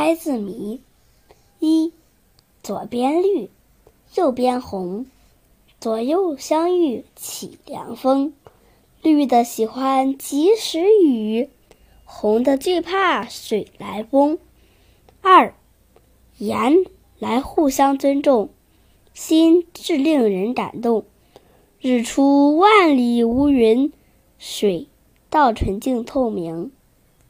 猜字谜。一左边绿右边红左右相遇起凉风。绿的喜欢及时雨红的最怕水来攻二言来互相尊重心至令人感动。日出万里无云水到纯净透明